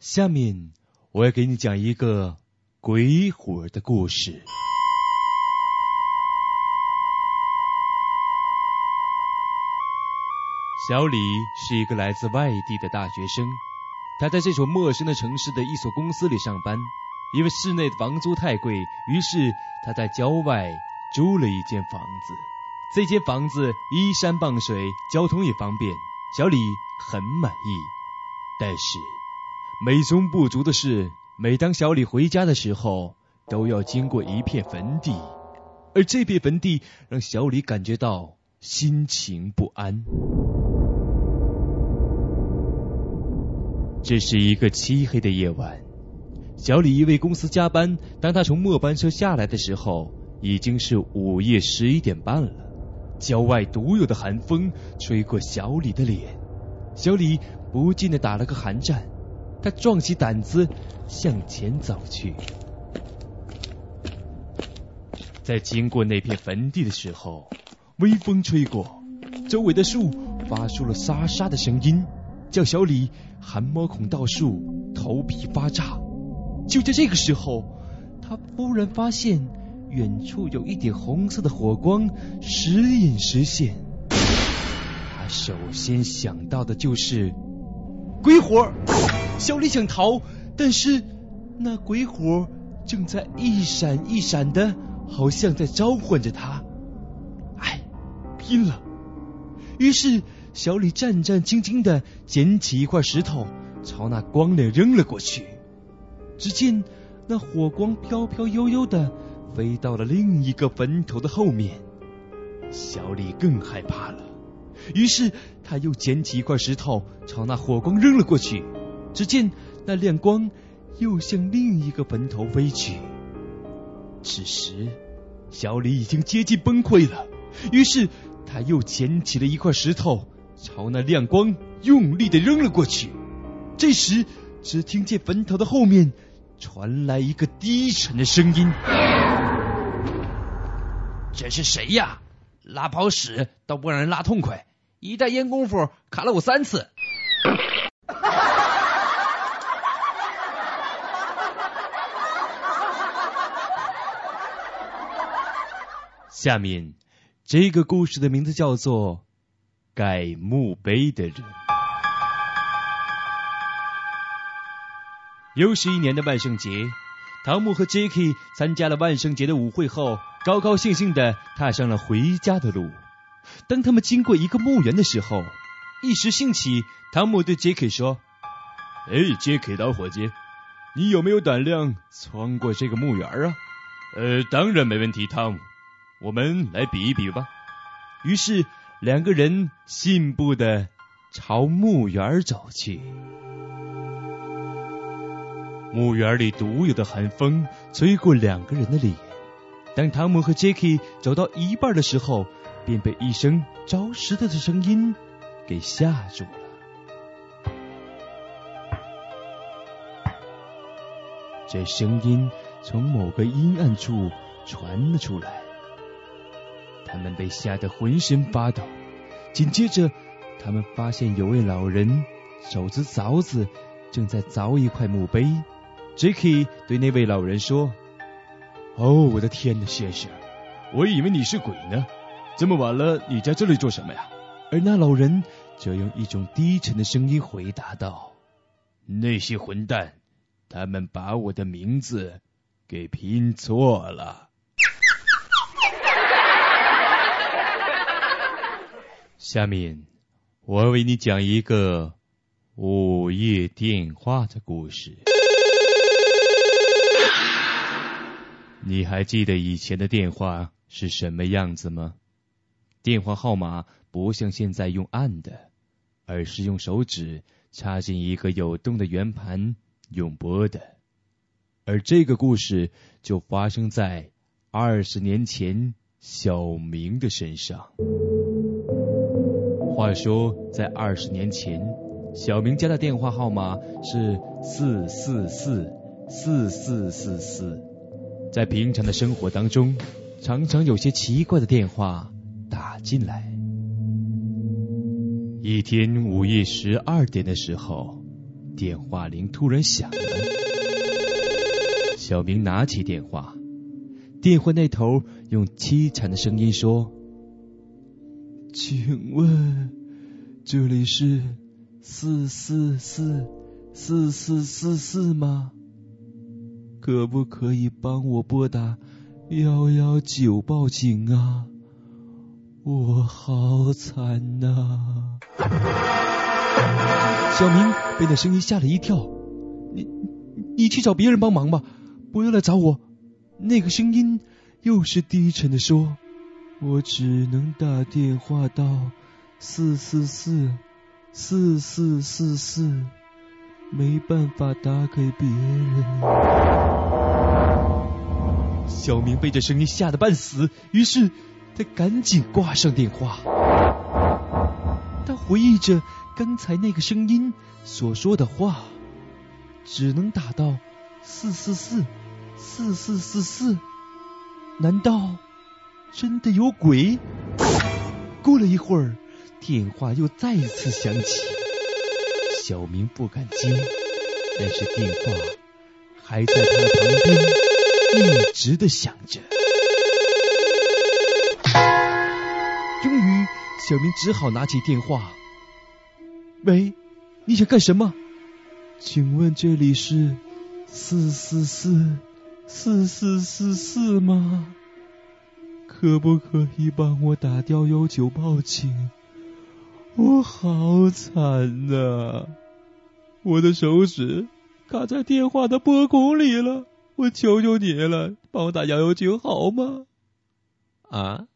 下面我要给你讲一个鬼火的故事。小李是一个来自外地的大学生，他在这所陌生的城市的一所公司里上班。因为市内的房租太贵，于是他在郊外租了一间房子。这间房子依山傍水，交通也方便，小李很满意。但是美中不足的是，每当小李回家的时候，都要经过一片坟地，而这片坟地让小李感觉到心情不安。这是一个漆黑的夜晚。小李因为公司加班，当他从末班车下来的时候，已经是午夜十一点半了。郊外独有的寒风吹过小李的脸，小李不禁的打了个寒战。他壮起胆子向前走去，在经过那片坟地的时候，微风吹过，周围的树发出了沙沙的声音，叫小李汗毛孔倒竖，头皮发炸。就在这个时候，他忽然发现远处有一点红色的火光时隐时现。他首先想到的就是鬼火。小李想逃，但是那鬼火正在一闪一闪的，好像在召唤着他。哎，拼了！于是小李战战兢兢的捡起一块石头，朝那光亮扔了过去。只见那火光飘飘悠悠的飞到了另一个坟头的后面，小李更害怕了。于是他又捡起一块石头朝那火光扔了过去。只见那亮光又向另一个坟头飞去。此时小李已经接近崩溃了，于是他又捡起了一块石头朝那亮光用力的扔了过去。这时只听见坟头的后面。传来一个低沉的声音：“这是谁呀？拉泡屎都不让人拉痛快，一袋烟功夫砍了我三次。”下面这个故事的名字叫做《盖墓碑的人》。又是一年的万圣节，汤姆和杰克参加了万圣节的舞会后，高高兴兴的踏上了回家的路。当他们经过一个墓园的时候，一时兴起，汤姆对杰克说：“哎，杰克老伙计，你有没有胆量穿过这个墓园啊？”“呃，当然没问题，汤姆，我们来比一比吧。”于是两个人信步的朝墓园走去。墓园里独有的寒风吹过两个人的脸。当汤姆和杰克走到一半的时候，便被一声着实的的声音给吓住了。这声音从某个阴暗处传了出来，他们被吓得浑身发抖。紧接着，他们发现有位老人手执凿子，正在凿一块墓碑。Jacky 对那位老人说：“哦，我的天哪，先生，我以为你是鬼呢！这么晚了，你在这里做什么呀？”而那老人则用一种低沉的声音回答道：“那些混蛋，他们把我的名字给拼错了。”下面我为你讲一个午夜电话的故事。你还记得以前的电话是什么样子吗？电话号码不像现在用按的，而是用手指插进一个有洞的圆盘用拨的。而这个故事就发生在二十年前小明的身上。话说，在二十年前，小明家的电话号码是四四四四四四四。在平常的生活当中，常常有些奇怪的电话打进来。一天午夜十二点的时候，电话铃突然响了。小明拿起电话，电话那头用凄惨的声音说：“请问这里是四四四四四四四吗？可不可以帮我拨打幺幺九报警啊？我好惨呐！”小明被那声音吓了一跳，你你去找别人帮忙吧，不要来找我。那个声音又是低沉的说：“我只能打电话到四四四四四四四，没办法打给别人。”小明被这声音吓得半死，于是他赶紧挂上电话。他回忆着。刚才那个声音所说的话，只能打到四四四四四四四，难道真的有鬼？过了一会儿，电话又再次响起，小明不敢接，但是电话还在他的旁边一直的响着。终于，小明只好拿起电话。喂，你想干什么？请问这里是四四四四四四四吗？可不可以帮我打幺幺九报警？我好惨呐！我的手指卡在电话的拨孔里了，我求求你了，帮我打幺幺九好吗？啊？